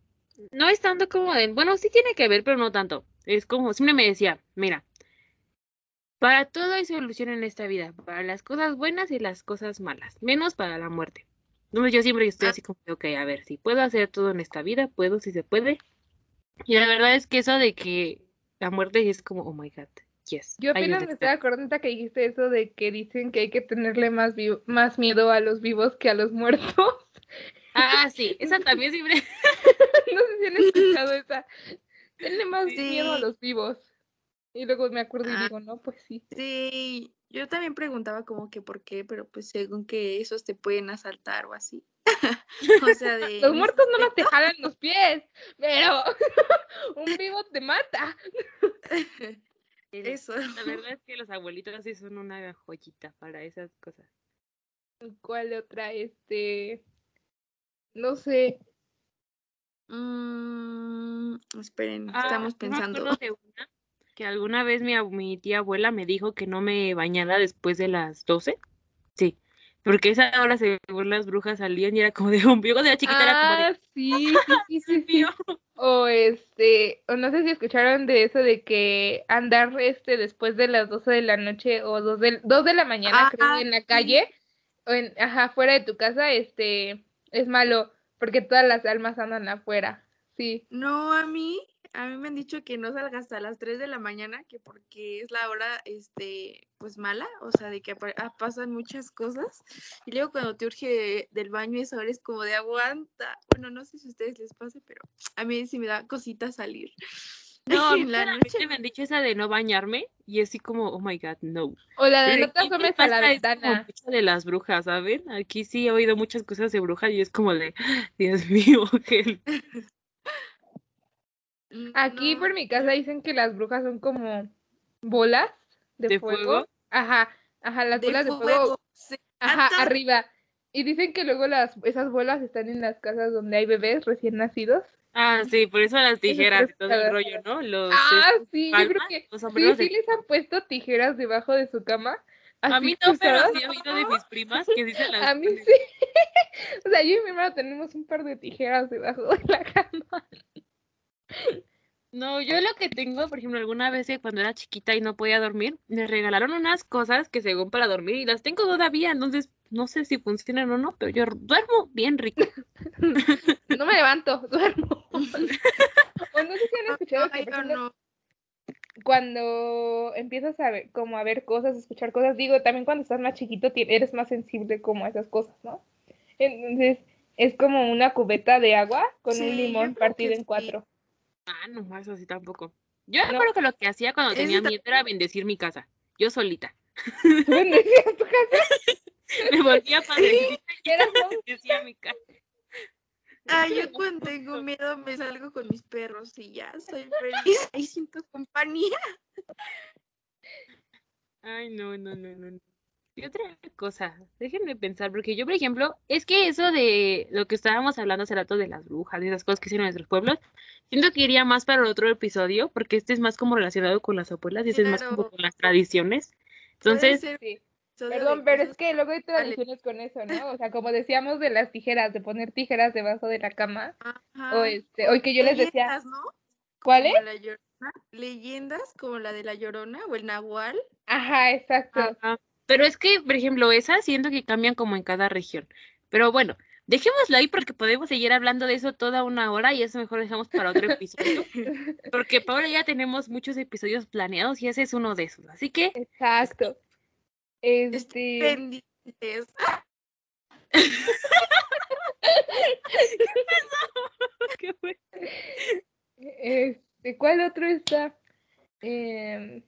No es tanto como de, bueno, sí tiene que ver, pero no tanto. Es como, siempre me decía, mira, para todo hay solución en esta vida, para las cosas buenas y las cosas malas, menos para la muerte. Entonces yo siempre estoy Ah. así como, ok, a ver, si puedo hacer todo en esta vida, puedo, si se puede. Y la verdad es que eso de que la muerte es como, oh my God, yes. yo apenas me understand". estaba acordando que dijiste eso de que dicen que hay que tenerle más más miedo a los vivos que a los muertos. Ah, sí, esa también siempre. no sé si han escuchado esa. Tenle más Sí. miedo a los vivos. Y luego me acuerdo y Ah. digo, no, pues sí. Sí, yo también preguntaba como que por qué, pero pues según que esos te pueden asaltar o así. o sea, de... Los muertos no más te jalan los pies, pero un vivo te mata. Eso. La verdad es que los abuelitos sí son una joyita para esas cosas. ¿Cuál otra? Este. No sé. Mm, esperen, Ah, estamos pensando. de una que alguna vez mi, mi tía abuela me dijo que no me bañara después de las 12. Sí, porque esa hora según las brujas salían y era como de un yo cuando era chiquita era como de Ah, sí, sí, sí, sí. O este, o no sé si escucharon de eso de que andar este después de las 12 de la noche o 2 de, 2 de la mañana, creo, Ah, en la sí. calle, o en, ajá, fuera de tu casa, este, es malo, porque todas las almas andan afuera. Sí. No, a mí, a mí me han dicho que no salga hasta las 3 de la mañana, que porque es la hora, este, pues mala, o sea, de que ah, pasan muchas cosas. Y luego cuando te urge del baño esa hora es como de aguanta. Bueno, no sé si a ustedes les pase, pero a mí sí me da cosita salir. No, en la noche. me han dicho esa de no bañarme y así como, oh my god, no. O la de no te asomes a la ventana. de las brujas, ¿saben? Aquí sí he oído muchas cosas de brujas y es como de, Dios mío, help. Aquí no, por mi casa dicen que las brujas son como bolas de, ¿De fuego. fuego? Ajá, ajá, las de bolas de fuego, ajá, arriba. Y dicen que luego las, esas bolas están en las casas donde hay bebés recién nacidos. Ah, sí, por eso las tijeras y todo el rollo, ¿no? Los, Ah, estos sí, yo creo que sí, sombreros sí de- les han puesto tijeras debajo de su cama. A así mí no, pero sí he oído de mis primas que se las A mí sí. o sea, yo y mi hermano tenemos un par de tijeras debajo de la cama. No, yo lo que tengo, por ejemplo, alguna vez cuando era chiquita y no podía dormir, me regalaron unas cosas que según para dormir y las tengo todavía, entonces no sé si funcionan o no, pero yo duermo bien rico. No me levanto, duermo. o no sé si han escuchado que, cuando empiezas a ver, como a ver cosas, escuchar cosas, digo, también cuando estás más chiquito eres más sensible como a esas cosas, ¿no? Entonces, es como una cubeta de agua con Sí, un limón partido en sí. cuatro. Ah, no, eso sí tampoco. Yo No. acuerdo que lo que hacía cuando tenía miedo era bendecir mi casa. Yo solita. ¿Tú bendecías tu casa? Me volvía padrecita y monja. bendecía mi casa. Ah, yo cuando tengo miedo me salgo con mis perros y ya soy feliz. Ahí siento compañía. Ay, no, no, no, no. Y otra cosa, déjenme pensar, porque yo, por ejemplo, es que eso de lo que estábamos hablando hace rato de las brujas y esas cosas que hicieron en nuestros pueblos, siento que iría más para el otro episodio, porque este es más como relacionado con las abuelas y este es más como Claro. con las tradiciones. Entonces, Sí. Perdón, pero es que luego hay Dale. tradiciones con eso, ¿no? O sea, como decíamos de las tijeras, de poner tijeras debajo de la cama. Ajá. O este, o que yo les decía, Leyendas, ¿no? ¿cuál Como es? la Llorona. Leyendas como la de la Llorona o el Nahual. Ajá, exacto. Ajá. Pero es que, por ejemplo, esas siento que cambian como en cada región. Pero bueno, dejémoslo ahí porque podemos seguir hablando de eso toda una hora y eso mejor dejamos para otro episodio. Porque para ahora ya tenemos muchos episodios planeados y ese es uno de esos. Así que, Exacto. Este, Pendientes. ¿qué fue? este, ¿cuál otro está? Em,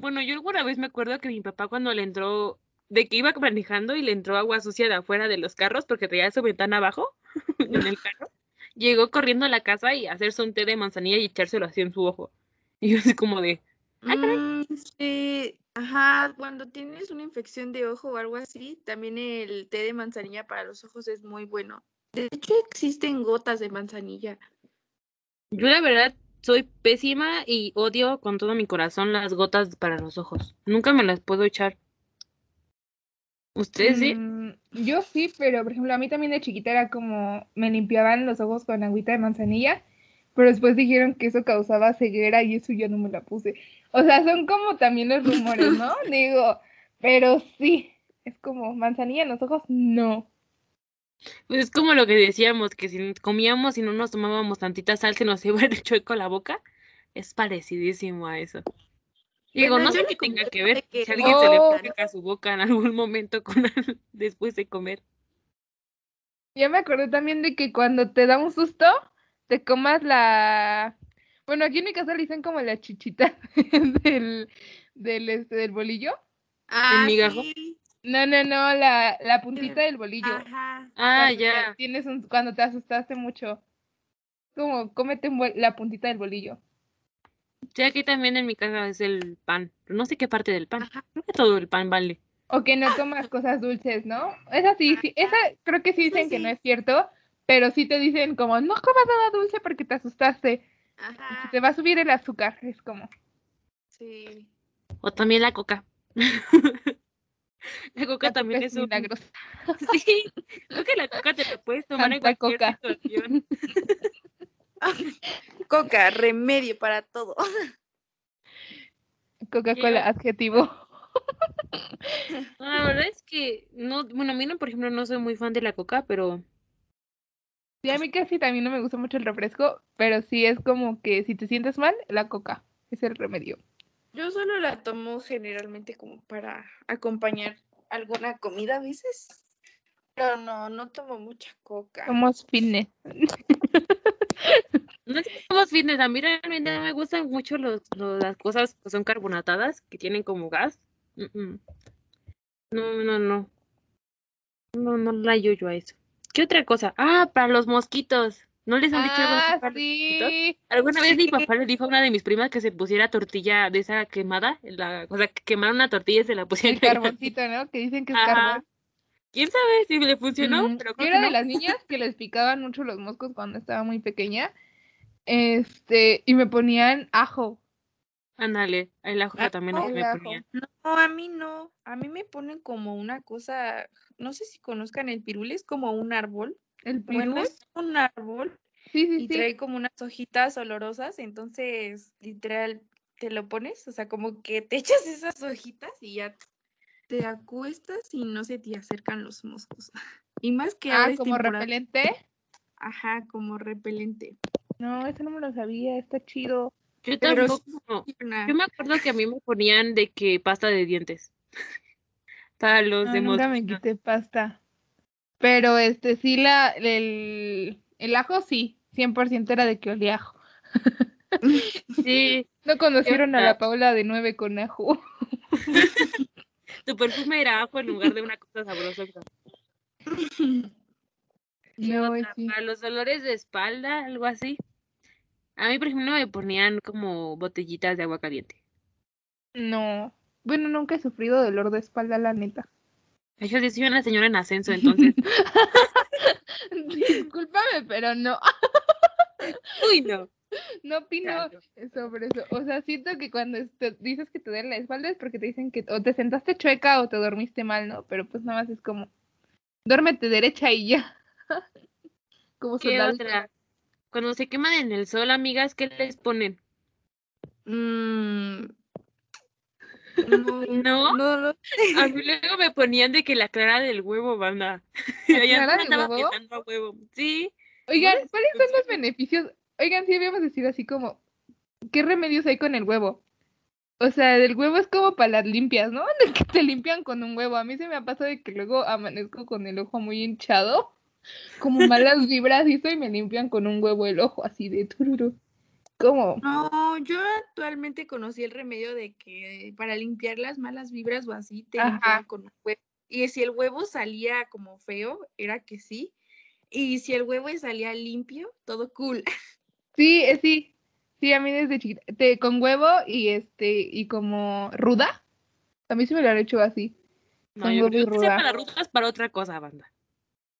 Bueno, yo alguna vez me acuerdo que mi papá cuando le entró, de que iba manejando y le entró agua sucia de afuera de los carros porque traía su ventana abajo en el carro, llegó corriendo a la casa y hacerse un té de manzanilla y echárselo así en su ojo. Y yo así como de, Ah, caray. Mm, sí, ajá, cuando tienes una infección de ojo o algo así, también el té de manzanilla para los ojos es muy bueno. De hecho, existen gotas de manzanilla. yo la verdad soy pésima y odio con todo mi corazón las gotas para los ojos. Nunca me las puedo echar. ¿Ustedes sí? mm, yo sí, pero por ejemplo, a mí también de chiquita era como me limpiaban los ojos con agüita de manzanilla, pero después dijeron que eso causaba ceguera y eso ya no me la puse. O sea, son como también los rumores, ¿no? Digo, pero sí, es como manzanilla en los ojos, no. Pues es como lo que decíamos, que si comíamos y no nos tomábamos tantita sal, se nos iba el chueco a la boca. Es parecidísimo a eso. Digo, Bueno, no yo sé qué tenga que ver que- si alguien se le seca su boca en algún momento con después de comer. Ya me acordé también de que cuando te da un susto, te comas la... Bueno, aquí en mi casa le dicen como la chichita del, del, este, del bolillo. Ah, migajo? sí, No, no, no, la, la puntita del bolillo. Ajá. Ah, ya. Tienes un, cuando te asustaste mucho. Como, cómete un la puntita del bolillo. Sí, aquí también en mi casa es el pan. Pero no sé qué parte del pan. Ajá. Creo que todo el pan vale. O que no comas cosas dulces, ¿no? Esa sí, sí, esa creo que sí dicen que no es cierto, pero sí te dicen como, no comas nada dulce porque te asustaste. Se Ajá. te va a subir el azúcar. Es como, Sí. O también la coca. La coca la también coca es un... milagrosa. Sí, creo que la coca te la puedes tomar en cualquier coca. situación. Coca, remedio para todo. Coca-Cola, adjetivo. No, la verdad es que no, bueno, a mí no, por ejemplo, no soy muy fan de la coca, pero Sí, a mí casi también no me gusta mucho el refresco, pero sí es como que si te sientes mal, la coca es el remedio. Yo solo la tomo generalmente como para acompañar alguna comida a veces. Pero no, no tomo mucha coca. Somos fitness. no es que somos fitness. A mí realmente no me gustan mucho los, los- las cosas que son carbonatadas, que tienen como gas. Mm, mm. No, no, no. No, no la yo a eso. ¿Qué otra cosa? Ah, para los mosquitos. ¿No les han dicho algo así Ah, sí. Alguna vez mi papá le dijo a una de mis primas que se pusiera tortilla de esa quemada, la, o sea, que quemaron una tortilla y se la pusieron El carboncito, ¿no? Que dicen que es Ajá. carbón. ¿Quién sabe si le funcionó? Mm, Pero creo era que de las niñas que les picaban mucho los moscos cuando estaba muy pequeña. Este, y me ponían ajo. Ándale, el ajo Ah, también no, me el ajo. ponía. No, a mí no. A mí me ponen como una cosa, no sé si conozcan el pirul, es como un árbol. El Bueno, pirul. es un árbol Sí, sí, y sí. trae como unas hojitas olorosas, entonces literal te lo pones, o sea, como que te echas esas hojitas y ya te acuestas y no se te acercan los moscos. Y más que Ah, como temporada- repelente. Ajá, como repelente. No, eso no me lo sabía, está chido. Yo Pero tampoco. Yo me acuerdo que a mí me ponían de que pasta de dientes. Para los No, de nunca me quité pasta. Pero este sí, la, el, el ajo sí, 100% era de que olía ajo. Sí, No conocieron a la Paula de 9 con ajo. tu perfume era ajo en lugar de una cosa sabrosa. ¿Qué No, sí. Para los dolores de espalda, algo así. A mí, por ejemplo, me ponían como botellitas de agua caliente. No. Bueno, nunca he sufrido dolor de espalda, la neta. Yo sí soy una señora en ascenso, entonces. Discúlpame, pero no. Uy, no. No opino Claro. sobre eso. O sea, siento que cuando te dices que te duele la espalda es porque te dicen que o te sentaste chueca o te dormiste mal, ¿no? Pero pues nada más es como, duérmete derecha y ya. como ¿Qué otra? Cuando se queman en el sol, amigas, ¿qué les ponen? Mm, no, ¿No? no, no. A mí luego me ponían de que la clara del huevo, banda. Ya clara me de andaba huevo? a huevo. Sí. Oigan, ¿Cuáles ¿cuáles son los beneficios? Oigan, sí debíamos decir así como, ¿qué remedios hay con el huevo? O sea, el huevo es como para las limpias, ¿no? De que te limpian con un huevo. A mí se me ha pasado de que luego amanezco con el ojo muy hinchado, como malas vibras y eso, y me limpian con un huevo el ojo así de tururu. ¿Cómo? No, yo actualmente conocí el remedio de que para limpiar las malas vibras o así te con un huevo. Y si el huevo salía como feo, era que sí. Y si el huevo salía limpio, todo cool. Sí, eh, sí. Sí, a mí desde chiquita, te- con huevo y este, y como ruda. A mí sí me lo han hecho así. No, Con yo huevo y creo que sea ruda. para rutas para otra cosa, banda.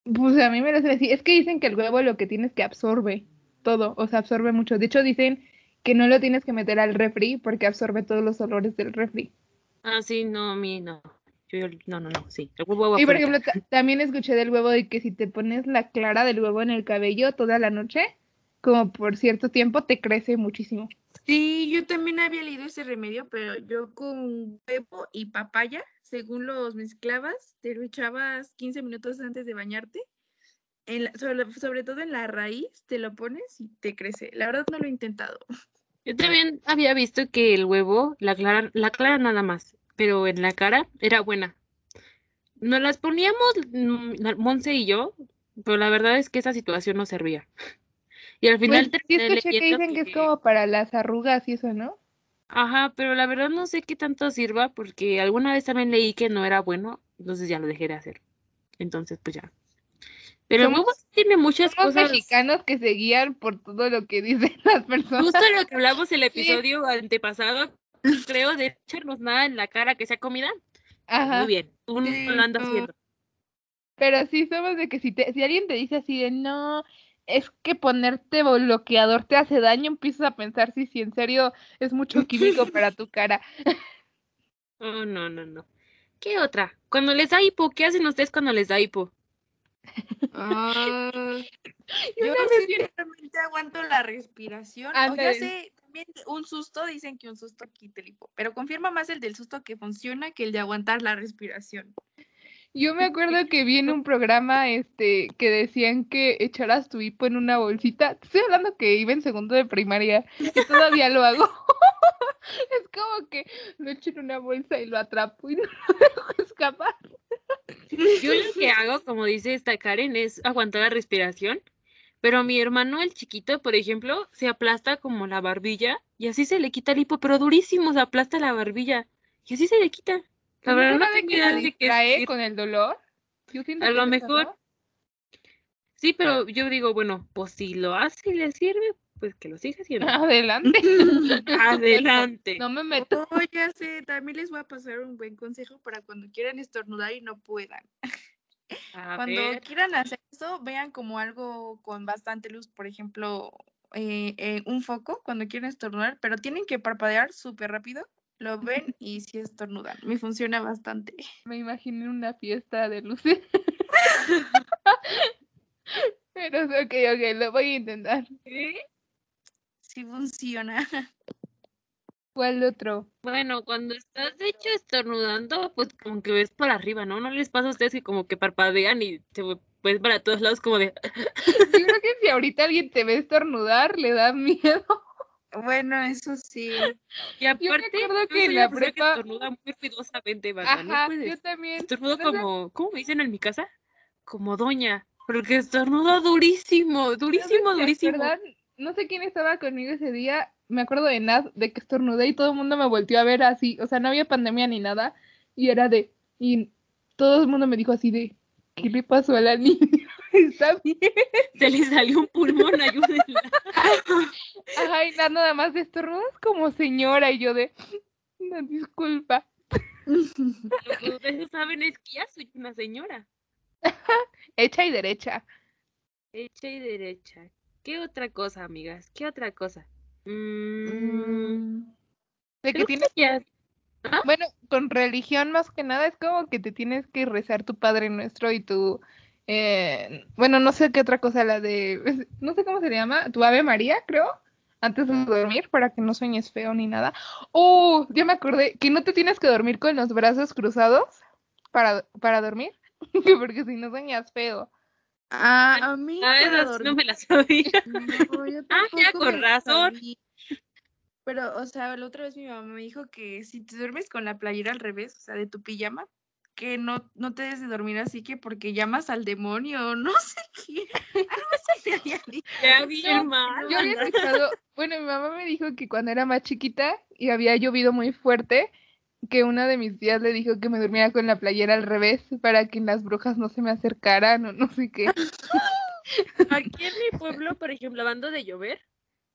Pues a mí me lo hacen así. Es que dicen que el huevo lo que tiene es que absorbe todo, o sea, absorbe mucho. De hecho, dicen que no lo tienes que meter al refri porque absorbe todos los olores del refri. Ah, sí, no, a mí no. Yo, no, no, no, sí. El huevo Y por ejemplo, ta- también escuché del huevo de que si te pones la clara del huevo en el cabello toda la noche, como por cierto tiempo, te crece muchísimo. Sí, yo también había leído ese remedio, pero yo con huevo y papaya, según los mezclabas, te lo echabas 15 minutos antes de bañarte. En la- sobre, sobre todo en la raíz, te lo pones y te crece. La verdad no lo he intentado. Yo también había visto que el huevo, la clara, la clara nada más, pero en la cara era buena. Nos las poníamos mm, Monse y yo, pero la verdad es que esa situación no servía. Y al final Pues sí escuché que dicen que es como para las arrugas y eso, ¿no? Ajá, pero la verdad no sé qué tanto sirva porque alguna vez también leí que no era bueno, entonces ya lo dejé de hacer. Entonces, pues ya. Pero Somos- sí tiene muchas Somos cosas. mexicanos que se guían por todo lo que dicen las personas. Justo lo que hablamos el episodio antepasado, creo, de echarnos nada en la cara que sea comida. Ajá. Muy bien, uno Sí, lo anda no. haciendo. Pero sí somos de que si, te, si alguien te dice así de no, es que ponerte bloqueador te hace daño, empiezas a pensar si, si en serio es mucho químico para tu cara. Oh, no, no, no. ¿Qué otra? Cuando les da hipo, ¿qué hacen ustedes cuando les da hipo? Ah, Yo yo una vez vi- sinceramente aguanto la respiración. O ya sé, también un susto, dicen que un susto quita el hipo, pero confirma más el del susto que funciona que el de aguantar la respiración. Yo me acuerdo que vi en un programa este que decían que echaras tu hipo en una bolsita. Estoy hablando que iba en segundo de primaria y todavía lo hago. es como que lo echo en una bolsa y lo atrapo y no lo dejo escapar. Yo lo que hago, como dice esta Karen, es aguantar la respiración. Pero mi hermano, el chiquito, por ejemplo, se aplasta como la barbilla y así se le quita el hipo, pero durísimo se aplasta la barbilla y así se le quita. La ¿No verdad no de tengo que es. con el dolor? Yo siento A que lo mejor. Sí, pero yo digo, bueno, pues si lo hace y le sirve, pues que lo siga haciendo. Adelante. Adelante. No me meto. Oh, ya sé, también les voy a pasar un buen consejo para cuando quieran estornudar y no puedan. A Cuando ver. quieran hacer eso, vean como algo con bastante luz, por ejemplo, eh, eh, un foco cuando quieren estornudar, pero tienen que parpadear súper rápido, lo ven y sí estornudan. Me funciona bastante. Me imaginé una fiesta de luces. Pero ok, ok, lo voy a intentar. Sí funciona. ¿Cuál otro? Bueno, cuando estás de hecho estornudando, pues como que ves para arriba, ¿no? ¿No les pasa a ustedes que como que parpadean y se ves para todos lados como de... Yo creo que si ahorita alguien te ve estornudar, le da miedo. Bueno, eso sí. Y aparte, yo que en la que prepa- estornuda muy ruidosamente, no Ajá, puedes. yo también. Estornudo no como, ¿cómo me dicen en mi casa? como doña, porque estornudó durísimo, durísimo, ¿Se durísimo. acuerdan? No sé quién estaba conmigo ese día. Me acuerdo de Nat, de que estornudé y todo el mundo me volteó a ver así. O sea, no había pandemia ni nada. Y era de. Y todo el mundo me dijo así de. ¿Qué le pasó a la niña? Está bien. Se le salió un pulmón, ayúdenla. Ajá, y Nat nada más de estornudas como señora. Y yo de. No, disculpa. Lo que ustedes saben es que ya soy una señora. Hecha y derecha. Hecha y derecha. ¿Qué otra cosa, amigas? ¿Qué otra cosa? Mm, Mm, De que tienes. que Bueno, con religión más que nada es como que te tienes que rezar tu Padre Nuestro y tu, eh, bueno, no sé qué otra cosa, la de, no sé cómo se llama, tu Ave María, creo, antes de dormir para que no sueñes feo ni nada. Oh, ya me acordé que no te tienes que dormir con los brazos cruzados para, para dormir, porque si no sueñas feo. Ah, a mí. Ah, para esas no me las sabía. No, yo Ah, ya, con razón. sabía. Pero, o sea, la otra vez mi mamá me dijo que si te duermes con la playera al revés, o sea, de tu pijama, que no, no te debes de dormir así que porque llamas al demonio, no sé qué. Algo así había. Ya vi. Yo había escuchado, bueno, mi mamá me dijo que cuando era más chiquita y había llovido muy fuerte, que una de mis tías le dijo que me durmiera con la playera al revés para que las brujas no se me acercaran o no sé qué. Aquí en mi pueblo, por ejemplo, hablando de llover,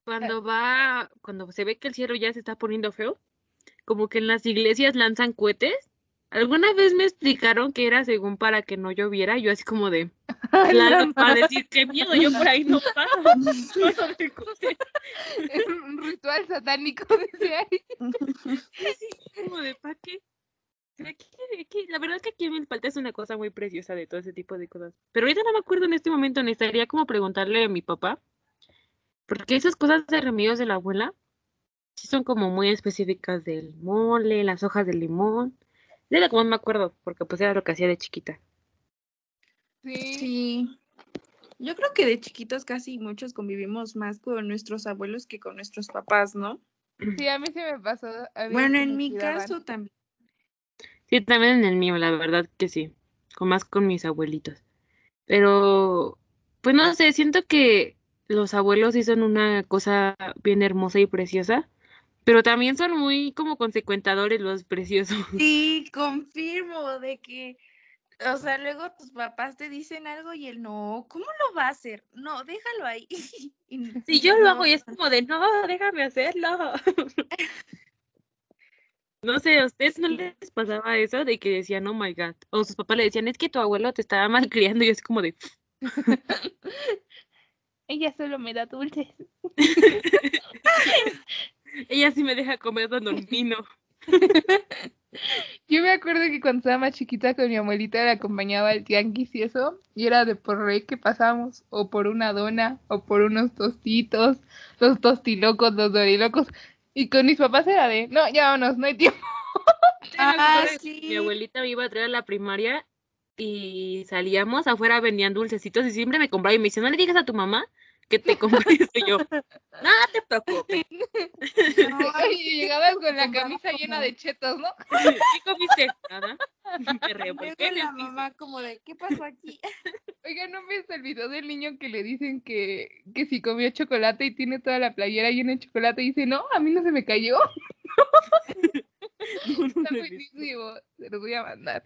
cuando va, cuando se ve que el cielo ya se está poniendo feo, como que en las iglesias lanzan cohetes. Alguna vez me explicaron que era según para que no lloviera, yo así como de, claro, para decir qué miedo, yo por ahí no paso. Es un ritual satánico desde ahí. Así como de, ¿para qué? La verdad es que aquí en Milpalta es una cosa muy preciosa de todo ese tipo de cosas. Pero ahorita no me acuerdo en este momento, necesitaría como preguntarle a mi papá, porque esas cosas de remedios de la abuela sí son como muy específicas del mole, las hojas de limón. De la que más me acuerdo, porque pues era lo que hacía de chiquita. Sí. Sí. Yo creo que de chiquitos casi muchos convivimos más con nuestros abuelos que con nuestros papás, ¿no? Sí, a mí se me pasó. Bueno, en mi caso también. Sí, también en el mío, la verdad que sí. Con más con mis abuelitos. Pero, pues no sé, siento que los abuelos sí son una cosa bien hermosa y preciosa, pero también son muy como consecuentadores los preciosos. Sí, confirmo de que, o sea, luego tus papás te dicen algo y él no, ¿cómo lo va a hacer? No, déjalo ahí. Si yo lo hago y es como de, no, déjame hacerlo. No sé, ¿a ustedes no les pasaba eso de que decían, oh my God? O sus papás le decían, es que tu abuelo te estaba malcriando y así como de, Ella solo me da dulces. ella sí me deja comer don vino. Yo me acuerdo que cuando estaba más chiquita con mi abuelita la acompañaba al tianguis y eso, y era de por rey que pasamos, o por una dona, o por unos tostitos, los tostilocos, los dorilocos, y con mis papás era de, no, ya vámonos, no hay tiempo. Ah, que Mi abuelita me iba a traer a la primaria y salíamos afuera, vendían dulcecitos y siempre me compraba y me dice, no le digas a tu mamá que te compré yo. No te preocupes. Y llegabas con la camisa llena de chetos, ¿no? ¿Qué comiste? Nada. Me revolqué la mamá como de, ¿qué pasó aquí? Oiga, ¿no ves el video del niño que le dicen que, que si comió chocolate y tiene toda la playera llena de chocolate y dice, no, a mí no se me cayó? No, no Está buenísimo, se los voy a mandar.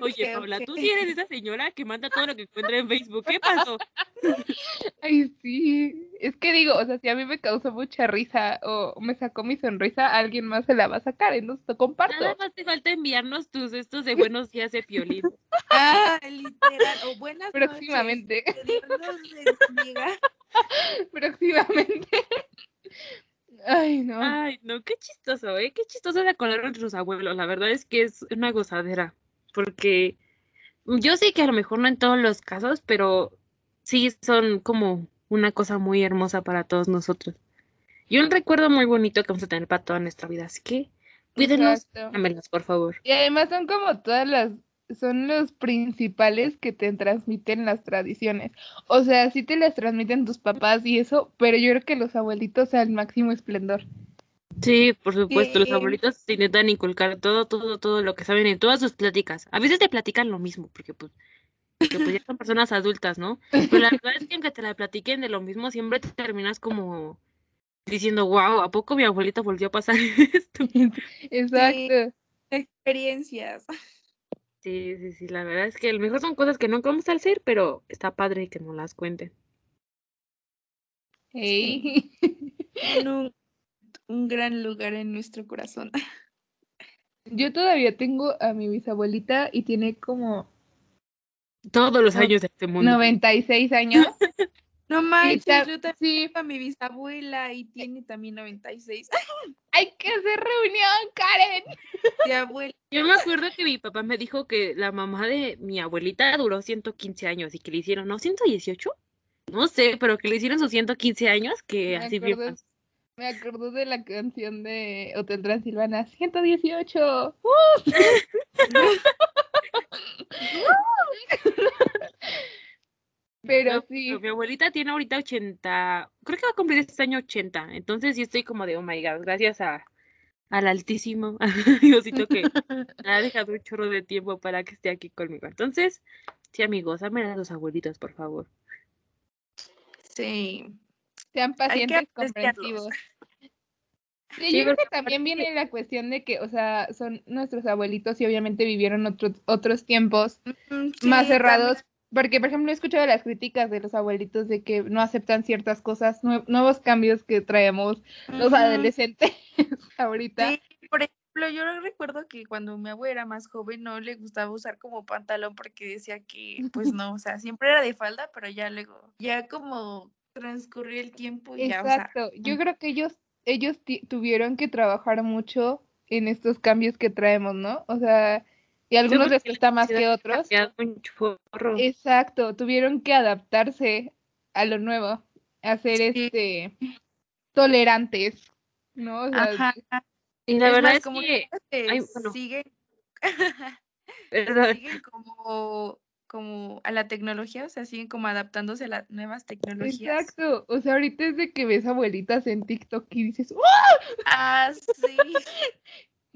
Oye, Paula, tú sí eres esa señora que manda todo lo que encuentra en Facebook. ¿Qué pasó? Ay, sí. Es que digo, o sea, si a mí me causó mucha risa o me sacó mi sonrisa, a alguien más se la va a sacar, entonces lo comparto. Nada más te falta enviarnos tus estos de buenos días de piolín. Ah, literal. O buenas Próximamente, noches. Próximamente. Ay, no. Ay, no, qué chistoso, ¿eh? Qué chistoso era con nuestros abuelos. La verdad es que es una gozadera. Porque yo sé que a lo mejor no en todos los casos, pero sí son como una cosa muy hermosa para todos nosotros. Y un recuerdo muy bonito que vamos a tener para toda nuestra vida. Así que cuídenos, dámelos, por favor. Y además son como todas las, son los principales que te transmiten las tradiciones. O sea, sí te las transmiten tus papás y eso, pero yo creo que los abuelitos al máximo esplendor. Sí, por supuesto, los abuelitos te intentan inculcar todo, todo, todo lo que saben en todas sus pláticas. A veces te platican lo mismo, porque pues, porque, pues ya son personas adultas, ¿no? Pero la verdad es que aunque te la platiquen de lo mismo, siempre te terminas como diciendo, wow, ¿a poco mi abuelita volvió a pasar esto? Exacto. Experiencias. Sí, sí, sí, la verdad es que a lo mejor son cosas que nunca vamos a hacer, pero está padre que nos las cuenten. Ey. Tienen un, un gran lugar en nuestro corazón. Yo todavía tengo a mi bisabuelita y tiene como Todos los No- años de este mundo. 96 años. No manches, yo también Sí, a mi bisabuela y tiene también 96. hay que hacer reunión, Karen. De abuela. Yo me acuerdo que mi papá me dijo que la mamá de mi abuelita duró 115 años y que le hicieron, ¿no? ¿118? No sé, pero que le hicieron sus 115 años, que Me así bien acuerdo. Me acordó de la canción de Hotel Transilvana, 118. ¡Uh! Pero No, sí, pero Mi abuelita tiene ahorita 80, creo que va a cumplir este año 80, entonces sí estoy como de, oh my god, gracias a, al altísimo Diosito que me ha dejado un chorro de tiempo para que esté aquí conmigo. Entonces, sí amigos, amen a los abuelitos, por favor. Sí. sean pacientes, comprensivos. Sí, Sí, yo creo que también viene la cuestión de que, o sea, son nuestros abuelitos y obviamente vivieron otros otros tiempos más cerrados. Porque, por ejemplo, he escuchado las críticas de los abuelitos de que no aceptan ciertas cosas, nue- nuevos cambios que traemos los adolescentes ahorita. Sí, por ejemplo, yo recuerdo que cuando mi abuela era más joven no le gustaba usar como pantalón porque decía que, pues no, o sea, siempre era de falda, pero ya luego, ya como transcurrió el tiempo y ya, o sea, Exacto. Yo creo que ellos, ellos tuvieron que trabajar mucho en estos cambios que traemos, ¿no? O sea, y algunos les cuesta más que otros. un chorro. Exacto, tuvieron que adaptarse a lo nuevo, a ser Sí. este tolerantes, ¿no? O sea, ajá. Y la Es verdad más, es como que, que ay, bueno. siguen, siguen como, como a la tecnología, o sea, siguen como adaptándose a las nuevas tecnologías. Exacto, o sea, ahorita es de que ves abuelitas en TikTok y dices, ¡Oh! Ah, sí.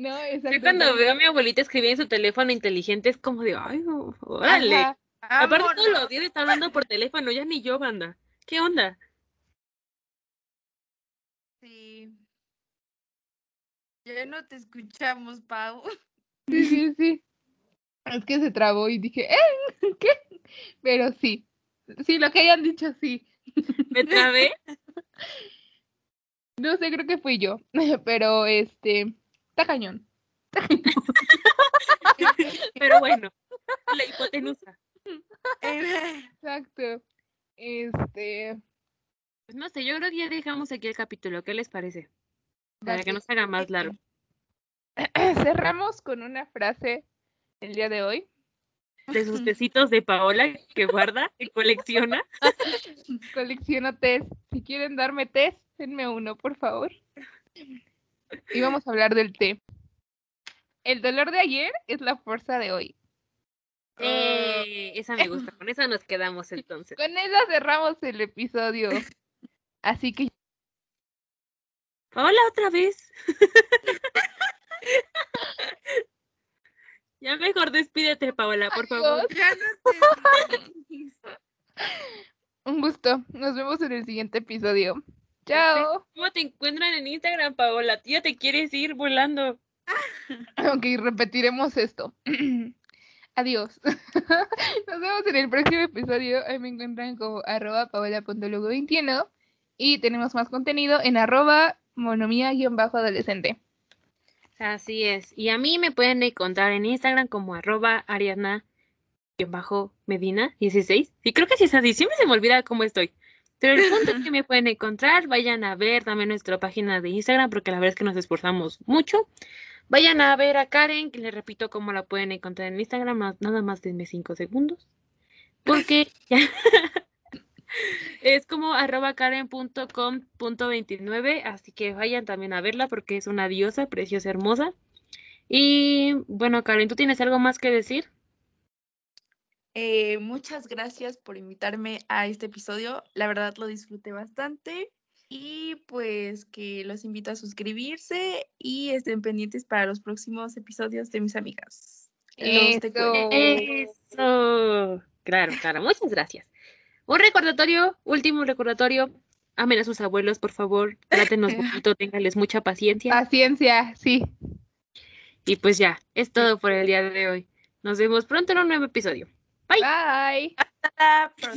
No, Yo cuando veo a mi abuelita escribir en su teléfono inteligente es como de, ay, órale. Ajá, Aparte todos los días está hablando por teléfono, ya ni yo, banda. ¿Qué onda? Sí. Ya no te escuchamos, Pau. Sí, sí, sí. Es que se trabó y dije, ¿eh? ¿Qué? Pero sí, sí, lo que hayan dicho, sí. ¿Me trabé? No sé, creo que fui yo, pero este, está cañón. Pero bueno, la hipotenusa. Exacto. Este, Pues no sé, yo creo que ya dejamos aquí el capítulo. ¿Qué les parece? Para que que- no se haga más largo. cerramos con una frase el día de hoy. De sus tecitos de Paola que guarda, que colecciona. Colecciono test. Si quieren darme test, denme uno, por favor. Y vamos a hablar del té. El dolor de ayer es la fuerza de hoy. Eh, esa me gusta, con esa nos quedamos entonces. Con esa cerramos el episodio. Así que Paola, otra vez. ya mejor despídete, Paola, por favor. Adiós. Ya no te ríes. un gusto. Nos vemos en el siguiente episodio. Chao. ¿Cómo te encuentran en Instagram, Paola? ¿Tú ya te quieres ir volando? Ok, repetiremos esto. Adiós. Nos vemos en el próximo episodio. Ahí me encuentran como arroba paola.lugo21 y tenemos más contenido en arroba monomía-adolescente. Así es. Y a mí me pueden encontrar en Instagram como arroba ariadna-medina 16. Y creo que sí es así. Siempre se me olvida cómo estoy. Pero el punto es que me pueden encontrar. Vayan a ver también nuestra página de Instagram porque la verdad es que nos esforzamos mucho. Vayan a ver a Karen, que les repito cómo la pueden encontrar en Instagram. Nada más denme cinco segundos. Porque ya es como arroba karen.com.29. Así que vayan también a verla porque es una diosa, preciosa, hermosa. Y bueno, Karen, ¿tú tienes algo más que decir? Eh, muchas gracias por invitarme a este episodio. La verdad lo disfruté bastante. Y pues que los invito a suscribirse y estén pendientes para los próximos episodios de mis amigas. Los. Eso. Claro, claro. Muchas gracias. Un recordatorio, último recordatorio. Amen a sus abuelos, por favor. Trátenos bonito, ténganles mucha paciencia. Paciencia, sí. Y pues ya, es todo por el día de hoy. Nos vemos pronto en un nuevo episodio. Bye. Bye. Hasta pronto.